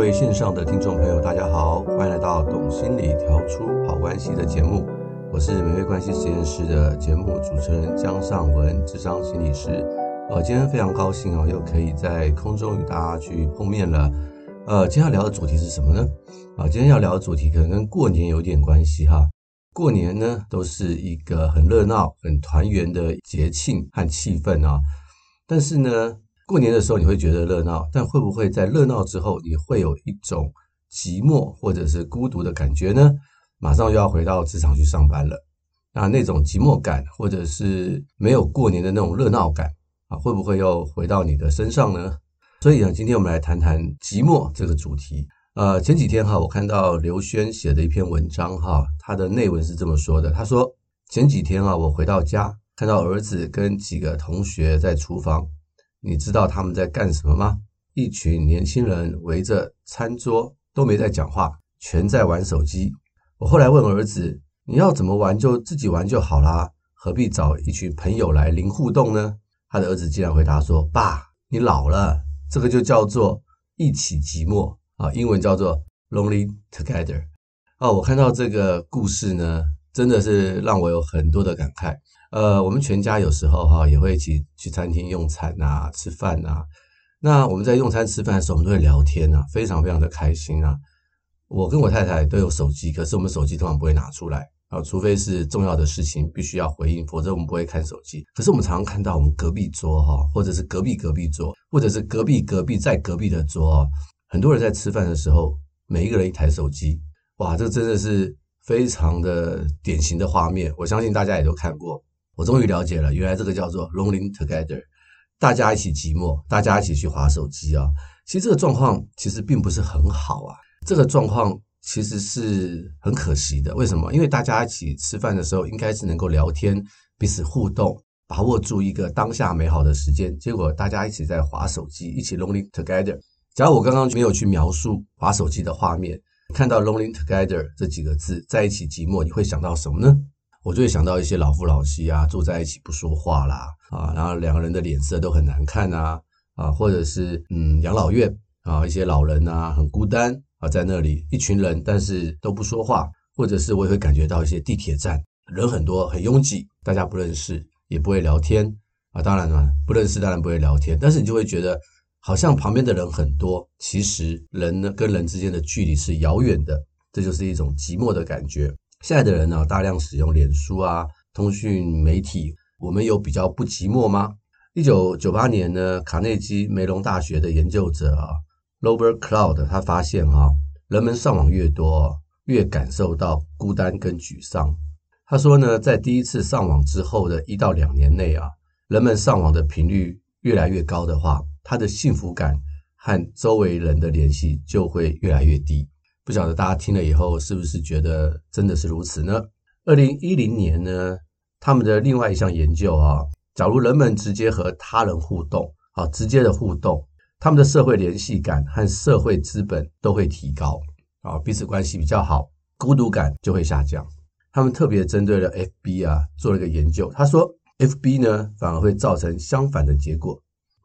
各位线上的听众朋友，大家好，欢迎来到《懂心理调出好关系》的节目。我是美味关系实验室的节目主持人江尚文，智商心理师。呃，今天非常高兴哦，又可以在空中与大家去碰面了。呃，今天要聊的主题是什么呢？啊，今天要聊的主题可能跟过年有点关系哈。过年呢，都是一个很热闹、很团圆的节庆和气氛啊。但是呢，过年的时候你会觉得热闹，但会不会在热闹之后，你会有一种寂寞或者是孤独的感觉呢？马上又要回到职场去上班了，那那种寂寞感或者是没有过年的那种热闹感啊，会不会又回到你的身上呢？所以呢，今天我们来谈谈寂寞这个主题。呃，前几天哈，我看到刘轩写的一篇文章哈，他的内文是这么说的：他说前几天啊，我回到家，看到儿子跟几个同学在厨房。你知道他们在干什么吗？一群年轻人围着餐桌，都没在讲话，全在玩手机。我后来问儿子：“你要怎么玩就自己玩就好啦，何必找一群朋友来零互动呢？”他的儿子竟然回答说：“爸，你老了，这个就叫做一起寂寞啊，英文叫做 lonely together。”哦，我看到这个故事呢，真的是让我有很多的感慨。呃，我们全家有时候哈也会一起去餐厅用餐啊，吃饭啊。那我们在用餐吃饭的时候，我们都会聊天啊，非常非常的开心啊。我跟我太太都有手机，可是我们手机通常不会拿出来啊，除非是重要的事情必须要回应，否则我们不会看手机。可是我们常常看到我们隔壁桌哈，或者是隔壁隔壁桌，或者是隔壁隔壁在隔壁的桌，很多人在吃饭的时候，每一个人一台手机，哇，这真的是非常的典型的画面。我相信大家也都看过。我终于了解了，原来这个叫做 lonely together，大家一起寂寞，大家一起去滑手机啊。其实这个状况其实并不是很好啊，这个状况其实是很可惜的。为什么？因为大家一起吃饭的时候，应该是能够聊天、彼此互动，把握住一个当下美好的时间。结果大家一起在滑手机，一起 lonely together。假如我刚刚没有去描述滑手机的画面，看到 lonely together 这几个字，在一起寂寞，你会想到什么呢？我就会想到一些老夫老妻啊，住在一起不说话啦，啊，然后两个人的脸色都很难看啊，啊，或者是嗯养老院啊，一些老人啊很孤单啊，在那里一群人，但是都不说话，或者是我也会感觉到一些地铁站人很多很拥挤，大家不认识也不会聊天啊，当然了，不认识当然不会聊天，但是你就会觉得好像旁边的人很多，其实人呢跟人之间的距离是遥远的，这就是一种寂寞的感觉。现在的人呢，大量使用脸书啊，通讯媒体，我们有比较不寂寞吗？一九九八年呢，卡内基梅隆大学的研究者啊，Robert Cloud 他发现啊，人们上网越多，越感受到孤单跟沮丧。他说呢，在第一次上网之后的一到两年内啊，人们上网的频率越来越高的话，他的幸福感和周围人的联系就会越来越低。不晓得大家听了以后是不是觉得真的是如此呢？二零一零年呢，他们的另外一项研究啊，假如人们直接和他人互动，啊，直接的互动，他们的社会联系感和社会资本都会提高，啊，彼此关系比较好，孤独感就会下降。他们特别针对了 FB 啊做了一个研究，他说 FB 呢反而会造成相反的结果，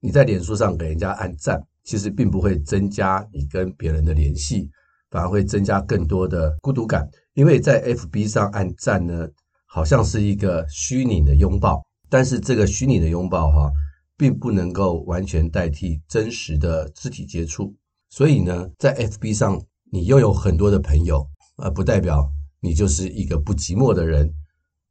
你在脸书上给人家按赞，其实并不会增加你跟别人的联系。反而会增加更多的孤独感，因为在 FB 上按赞呢，好像是一个虚拟的拥抱，但是这个虚拟的拥抱哈，并不能够完全代替真实的肢体接触。所以呢，在 FB 上你拥有很多的朋友，而不代表你就是一个不寂寞的人。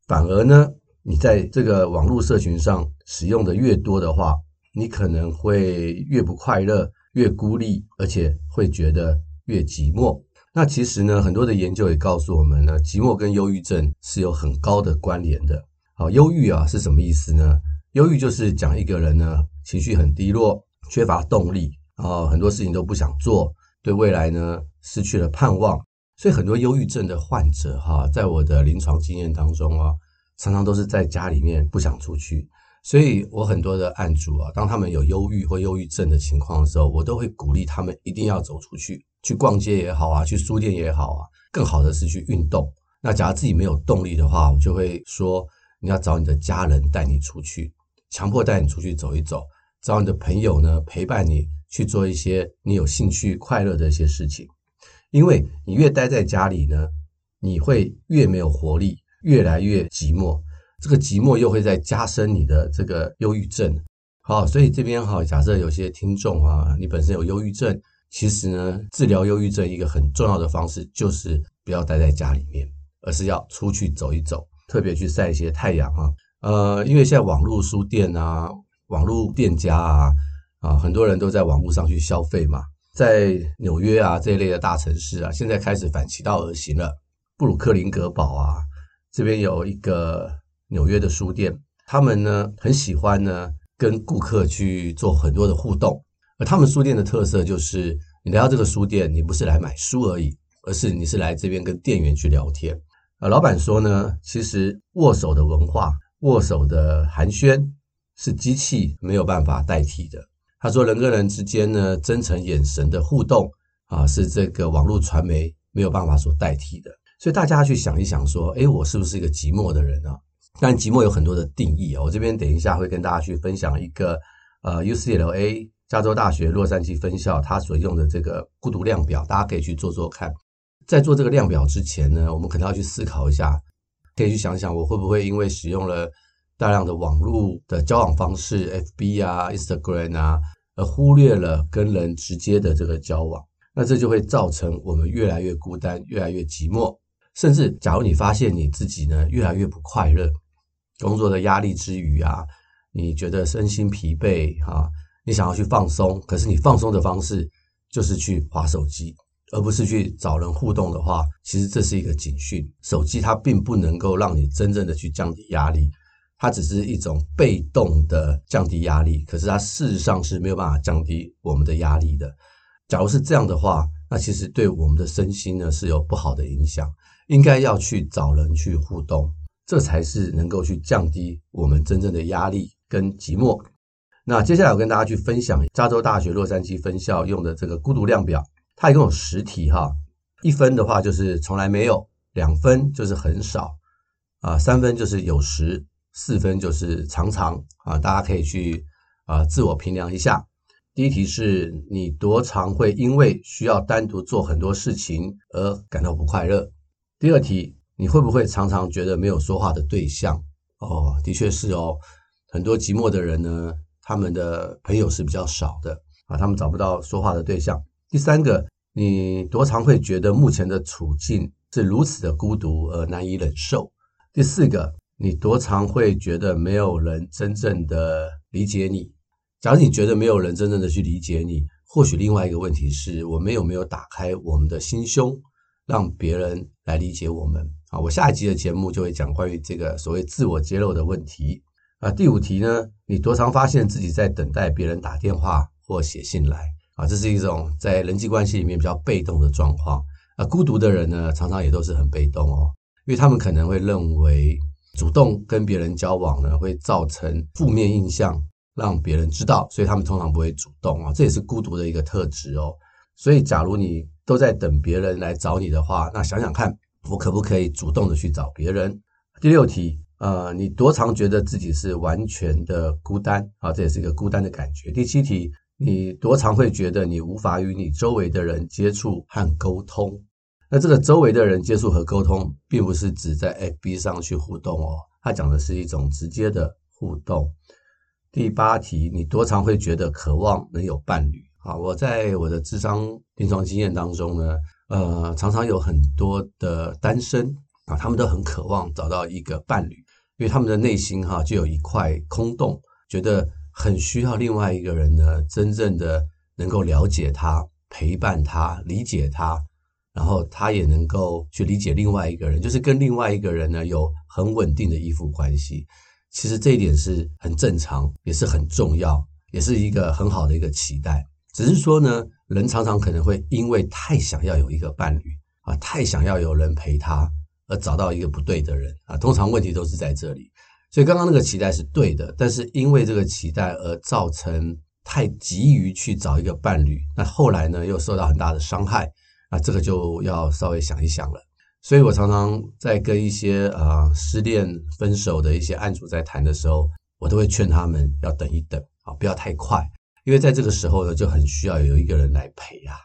反而呢，你在这个网络社群上使用的越多的话，你可能会越不快乐，越孤立，而且会觉得。越寂寞，那其实呢，很多的研究也告诉我们呢，寂寞跟忧郁症是有很高的关联的。好，忧郁啊是什么意思呢？忧郁就是讲一个人呢情绪很低落，缺乏动力，然后很多事情都不想做，对未来呢失去了盼望。所以很多忧郁症的患者哈，在我的临床经验当中啊，常常都是在家里面不想出去。所以我很多的案主啊，当他们有忧郁或忧郁症的情况的时候，我都会鼓励他们一定要走出去，去逛街也好啊，去书店也好啊，更好的是去运动。那假如自己没有动力的话，我就会说你要找你的家人带你出去，强迫带你出去走一走，找你的朋友呢陪伴你去做一些你有兴趣、快乐的一些事情。因为你越待在家里呢，你会越没有活力，越来越寂寞。这个寂寞又会再加深你的这个忧郁症。好，所以这边哈，假设有些听众啊，你本身有忧郁症，其实呢，治疗忧郁症一个很重要的方式就是不要待在家里面，而是要出去走一走，特别去晒一些太阳啊。呃，因为现在网络书店啊、网络店家啊，啊，很多人都在网络上去消费嘛，在纽约啊这一类的大城市啊，现在开始反其道而行了。布鲁克林格堡啊，这边有一个纽约的书店，他们呢很喜欢呢。跟顾客去做很多的互动，而他们书店的特色就是，你来到这个书店，你不是来买书而已，而是你是来这边跟店员去聊天。呃，老板说呢，其实握手的文化、握手的寒暄是机器没有办法代替的。他说，人跟人之间呢，真诚眼神的互动啊，是这个网络传媒没有办法所代替的。所以大家去想一想，说，诶，我是不是一个寂寞的人啊？但寂寞有很多的定义啊，我这边等一下会跟大家去分享一个呃 UCLA 加州大学洛杉矶分校它所用的这个孤独量表，大家可以去做做看。在做这个量表之前呢，我们可能要去思考一下，可以去想想我会不会因为使用了大量的网络的交往方式，FB 啊、Instagram 啊，而忽略了跟人直接的这个交往，那这就会造成我们越来越孤单，越来越寂寞，甚至假如你发现你自己呢越来越不快乐。工作的压力之余啊，你觉得身心疲惫哈，你想要去放松，可是你放松的方式就是去滑手机，而不是去找人互动的话，其实这是一个警讯。手机它并不能够让你真正的去降低压力，它只是一种被动的降低压力，可是它事实上是没有办法降低我们的压力的。假如是这样的话，那其实对我们的身心呢是有不好的影响，应该要去找人去互动。这才是能够去降低我们真正的压力跟寂寞。那接下来我跟大家去分享加州大学洛杉矶分校用的这个孤独量表，它一共有十题哈，一分的话就是从来没有，两分就是很少，啊，三分就是有时，四分就是常常啊，大家可以去啊自我评量一下。第一题是你多常会因为需要单独做很多事情而感到不快乐？第二题。你会不会常常觉得没有说话的对象？哦，的确是哦，很多寂寞的人呢，他们的朋友是比较少的啊，他们找不到说话的对象。第三个，你多常会觉得目前的处境是如此的孤独而难以忍受？第四个，你多常会觉得没有人真正的理解你？假如你觉得没有人真正的去理解你，或许另外一个问题是我们有没有打开我们的心胸，让别人来理解我们？啊，我下一集的节目就会讲关于这个所谓自我揭露的问题。啊，第五题呢，你多常发现自己在等待别人打电话或写信来？啊，这是一种在人际关系里面比较被动的状况。啊，孤独的人呢，常常也都是很被动哦，因为他们可能会认为主动跟别人交往呢，会造成负面印象，让别人知道，所以他们通常不会主动啊。这也是孤独的一个特质哦。所以，假如你都在等别人来找你的话，那想想看。我可不可以主动的去找别人？第六题，呃，你多常觉得自己是完全的孤单？啊，这也是一个孤单的感觉。第七题，你多常会觉得你无法与你周围的人接触和沟通？那这个周围的人接触和沟通，并不是指在 FB 上去互动哦，它讲的是一种直接的互动。第八题，你多常会觉得渴望能有伴侣？啊，我在我的智商临床经验当中呢。呃，常常有很多的单身啊，他们都很渴望找到一个伴侣，因为他们的内心哈就有一块空洞，觉得很需要另外一个人呢，真正的能够了解他、陪伴他、理解他，然后他也能够去理解另外一个人，就是跟另外一个人呢有很稳定的依附关系。其实这一点是很正常，也是很重要，也是一个很好的一个期待。只是说呢。人常常可能会因为太想要有一个伴侣啊，太想要有人陪他，而找到一个不对的人啊。通常问题都是在这里。所以刚刚那个期待是对的，但是因为这个期待而造成太急于去找一个伴侣，那后来呢又受到很大的伤害，那这个就要稍微想一想了。所以我常常在跟一些啊失恋分手的一些案主在谈的时候，我都会劝他们要等一等啊，不要太快。因为在这个时候呢，就很需要有一个人来陪啊。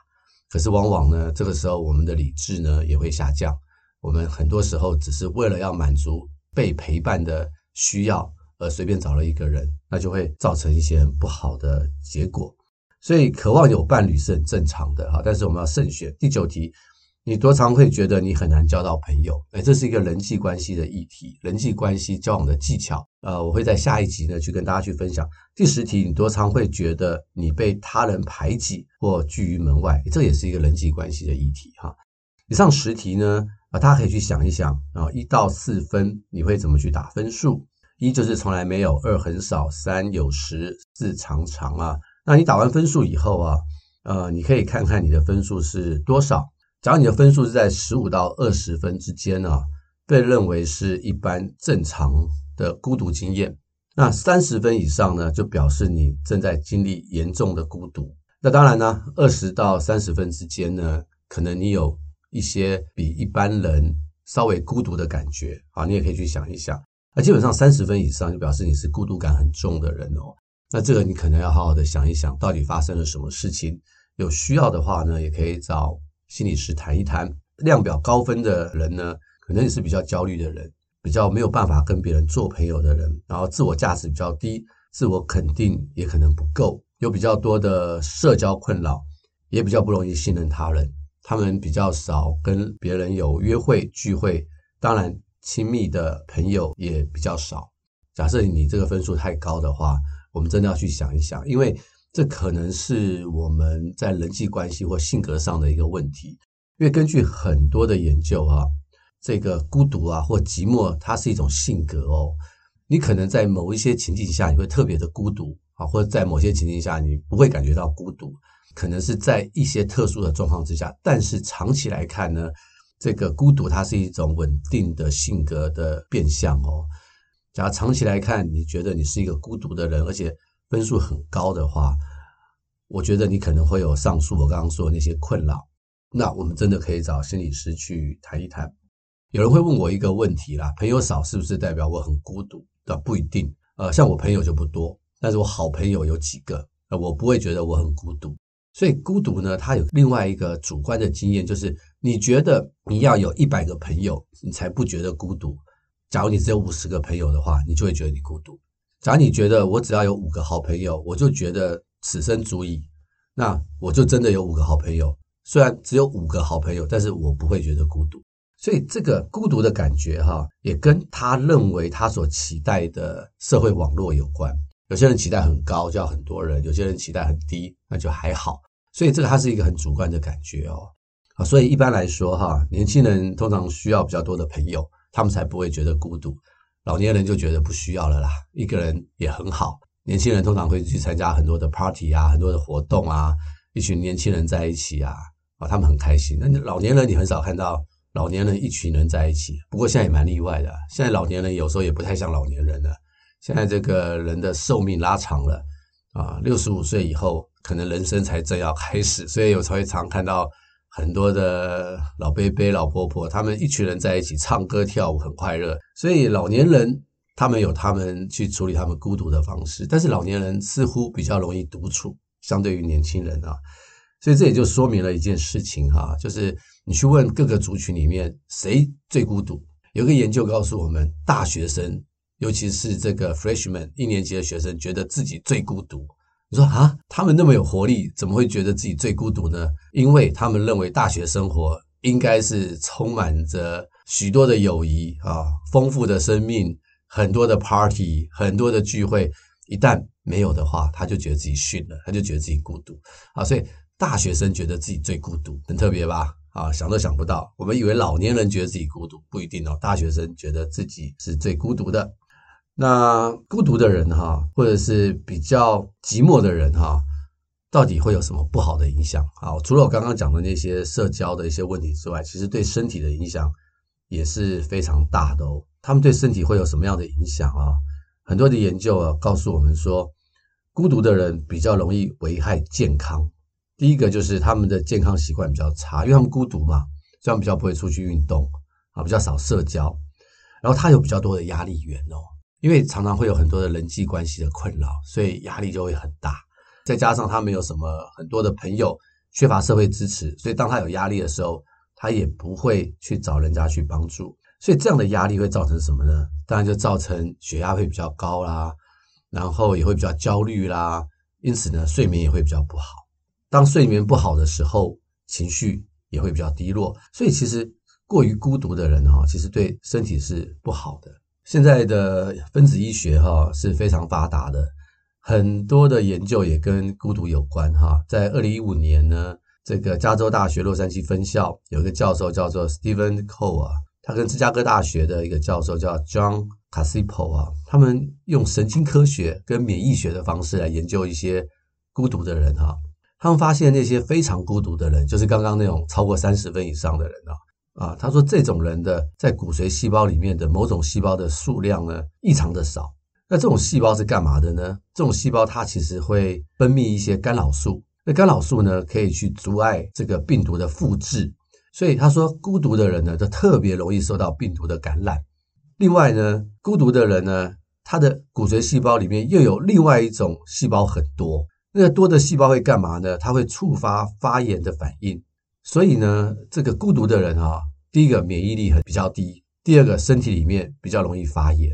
可是往往呢，这个时候我们的理智呢也会下降，我们很多时候只是为了要满足被陪伴的需要而随便找了一个人，那就会造成一些不好的结果。所以，渴望有伴侣是很正常的哈，但是我们要慎选。第九题，你多常会觉得你很难交到朋友？诶，这是一个人际关系的议题，人际关系交往的技巧。呃，我会在下一集呢去跟大家去分享。第十题，你多常会觉得你被他人排挤或拒于门外？这也是一个人际关系的议题哈。以上十题呢，啊，大家可以去想一想啊，一到四分你会怎么去打分数？一就是从来没有，二很少，三有时，四常常啊。那你打完分数以后啊，呃，你可以看看你的分数是多少。假如你的分数是在十五到二十分之间呢，被认为是一般正常的孤独经验。那三十分以上呢，就表示你正在经历严重的孤独。那当然呢，二十到三十分之间呢，可能你有一些比一般人稍微孤独的感觉啊，你也可以去想一想。那基本上三十分以上，就表示你是孤独感很重的人哦。那这个你可能要好好的想一想，到底发生了什么事情。有需要的话呢，也可以找心理师谈一谈。量表高分的人呢，可能也是比较焦虑的人，比较没有办法跟别人做朋友的人，然后自我价值比较低，自我肯定也可能不够，有比较多的社交困扰，也比较不容易信任他人。他们比较少跟别人有约会聚会，当然亲密的朋友也比较少。假设你这个分数太高的话，我们真的要去想一想，因为这可能是我们在人际关系或性格上的一个问题。因为根据很多的研究啊，这个孤独啊或寂寞，它是一种性格哦。你可能在某一些情境下你会特别的孤独啊，或者在某些情境下你不会感觉到孤独，可能是在一些特殊的状况之下。但是长期来看呢，这个孤独它是一种稳定的性格的变相哦。假如长期来看，你觉得你是一个孤独的人，而且分数很高的话，我觉得你可能会有上述我刚刚说的那些困扰。那我们真的可以找心理师去谈一谈。有人会问我一个问题啦：朋友少是不是代表我很孤独？的不一定。呃，像我朋友就不多，但是我好朋友有几个，呃，我不会觉得我很孤独。所以孤独呢，它有另外一个主观的经验，就是你觉得你要有一百个朋友，你才不觉得孤独。假如你只有五十个朋友的话，你就会觉得你孤独。假如你觉得我只要有五个好朋友，我就觉得此生足矣，那我就真的有五个好朋友。虽然只有五个好朋友，但是我不会觉得孤独。所以这个孤独的感觉，哈，也跟他认为他所期待的社会网络有关。有些人期待很高，就要很多人；有些人期待很低，那就还好。所以这个它是一个很主观的感觉哦。啊，所以一般来说，哈，年轻人通常需要比较多的朋友。他们才不会觉得孤独，老年人就觉得不需要了啦。一个人也很好。年轻人通常会去参加很多的 party 啊，很多的活动啊，一群年轻人在一起啊，啊，他们很开心。那老年人你很少看到老年人一群人在一起。不过现在也蛮例外的，现在老年人有时候也不太像老年人了。现在这个人的寿命拉长了啊，六十五岁以后可能人生才正要开始，所以有时候会常看到。很多的老伯伯、老婆婆，他们一群人在一起唱歌跳舞，很快乐。所以老年人他们有他们去处理他们孤独的方式，但是老年人似乎比较容易独处，相对于年轻人啊。所以这也就说明了一件事情哈，就是你去问各个族群里面谁最孤独，有个研究告诉我们，大学生，尤其是这个 freshman 一年级的学生，觉得自己最孤独。你说啊，他们那么有活力，怎么会觉得自己最孤独呢？因为他们认为大学生活应该是充满着许多的友谊啊，丰富的生命，很多的 party，很多的聚会。一旦没有的话，他就觉得自己逊了，他就觉得自己孤独啊。所以大学生觉得自己最孤独，很特别吧？啊，想都想不到。我们以为老年人觉得自己孤独，不一定哦。大学生觉得自己是最孤独的。那孤独的人哈，或者是比较寂寞的人哈，到底会有什么不好的影响啊？除了我刚刚讲的那些社交的一些问题之外，其实对身体的影响也是非常大的哦。他们对身体会有什么样的影响啊？很多的研究啊告诉我们说，孤独的人比较容易危害健康。第一个就是他们的健康习惯比较差，因为他们孤独嘛，所以他们比较不会出去运动啊，比较少社交，然后他有比较多的压力源哦。因为常常会有很多的人际关系的困扰，所以压力就会很大。再加上他没有什么很多的朋友，缺乏社会支持，所以当他有压力的时候，他也不会去找人家去帮助。所以这样的压力会造成什么呢？当然就造成血压会比较高啦，然后也会比较焦虑啦，因此呢，睡眠也会比较不好。当睡眠不好的时候，情绪也会比较低落。所以其实过于孤独的人哈，其实对身体是不好的。现在的分子医学哈是非常发达的，很多的研究也跟孤独有关哈。在二零一五年呢，这个加州大学洛杉矶分校有一个教授叫做 Stephen Cole 啊。他跟芝加哥大学的一个教授叫 John Casipo 啊，他们用神经科学跟免疫学的方式来研究一些孤独的人哈。他们发现那些非常孤独的人，就是刚刚那种超过三十分以上的人啊啊，他说这种人的在骨髓细胞里面的某种细胞的数量呢异常的少。那这种细胞是干嘛的呢？这种细胞它其实会分泌一些干扰素，那干扰素呢可以去阻碍这个病毒的复制。所以他说，孤独的人呢，就特别容易受到病毒的感染。另外呢，孤独的人呢，他的骨髓细胞里面又有另外一种细胞很多。那个多的细胞会干嘛呢？它会触发发炎的反应。所以呢，这个孤独的人啊，第一个免疫力很比较低，第二个身体里面比较容易发炎。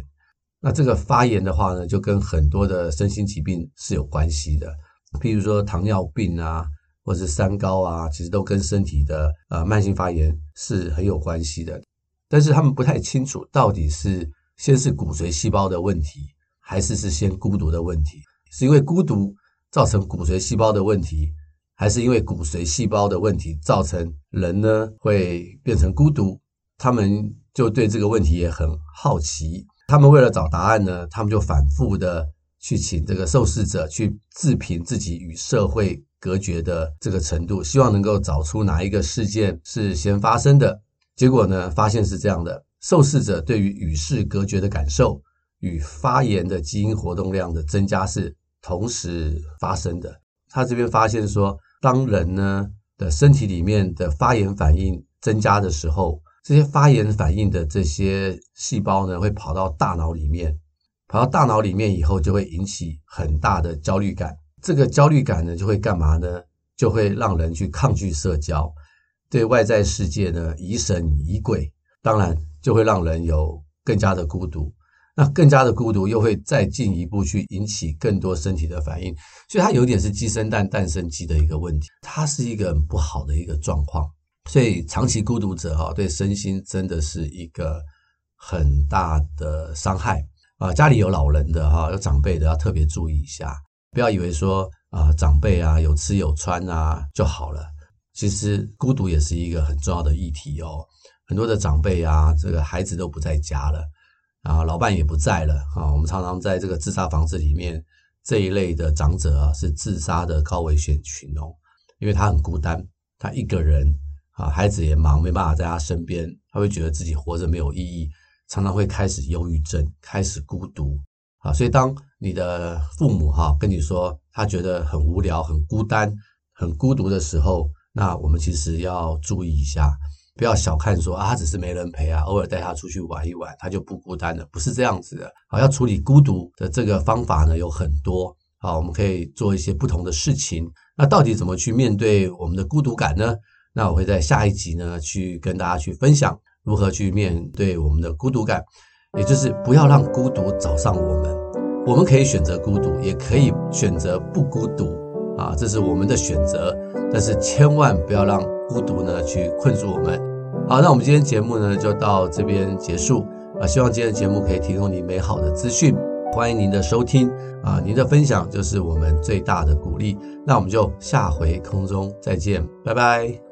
那这个发炎的话呢，就跟很多的身心疾病是有关系的，譬如说糖尿病啊。或是三高啊，其实都跟身体的呃慢性发炎是很有关系的，但是他们不太清楚到底是先是骨髓细胞的问题，还是是先孤独的问题？是因为孤独造成骨髓细胞的问题，还是因为骨髓细胞的问题造成人呢会变成孤独？他们就对这个问题也很好奇，他们为了找答案呢，他们就反复的去请这个受试者去自评自己与社会。隔绝的这个程度，希望能够找出哪一个事件是先发生的。结果呢，发现是这样的：受试者对于与世隔绝的感受与发炎的基因活动量的增加是同时发生的。他这边发现说，当人呢的身体里面的发炎反应增加的时候，这些发炎反应的这些细胞呢，会跑到大脑里面，跑到大脑里面以后，就会引起很大的焦虑感。这个焦虑感呢，就会干嘛呢？就会让人去抗拒社交，对外在世界呢疑神疑鬼，当然就会让人有更加的孤独。那更加的孤独，又会再进一步去引起更多身体的反应，所以它有点是鸡生蛋，蛋生鸡的一个问题，它是一个很不好的一个状况。所以长期孤独者哈，对身心真的是一个很大的伤害啊！家里有老人的哈，有长辈的要特别注意一下。不要以为说啊，长辈啊有吃有穿啊就好了。其实孤独也是一个很重要的议题哦。很多的长辈啊，这个孩子都不在家了，啊，老伴也不在了啊。我们常常在这个自杀房子里面，这一类的长者啊是自杀的高危险群哦，因为他很孤单，他一个人啊，孩子也忙，没办法在他身边，他会觉得自己活着没有意义，常常会开始忧郁症，开始孤独。啊，所以当你的父母哈跟你说他觉得很无聊、很孤单、很孤独的时候，那我们其实要注意一下，不要小看说啊，他只是没人陪啊，偶尔带他出去玩一玩，他就不孤单了，不是这样子的。好，要处理孤独的这个方法呢有很多，好，我们可以做一些不同的事情。那到底怎么去面对我们的孤独感呢？那我会在下一集呢去跟大家去分享如何去面对我们的孤独感。也就是不要让孤独找上我们，我们可以选择孤独，也可以选择不孤独啊，这是我们的选择。但是千万不要让孤独呢去困住我们。好，那我们今天节目呢就到这边结束啊，希望今天的节目可以提供你美好的资讯，欢迎您的收听啊，您的分享就是我们最大的鼓励。那我们就下回空中再见，拜拜。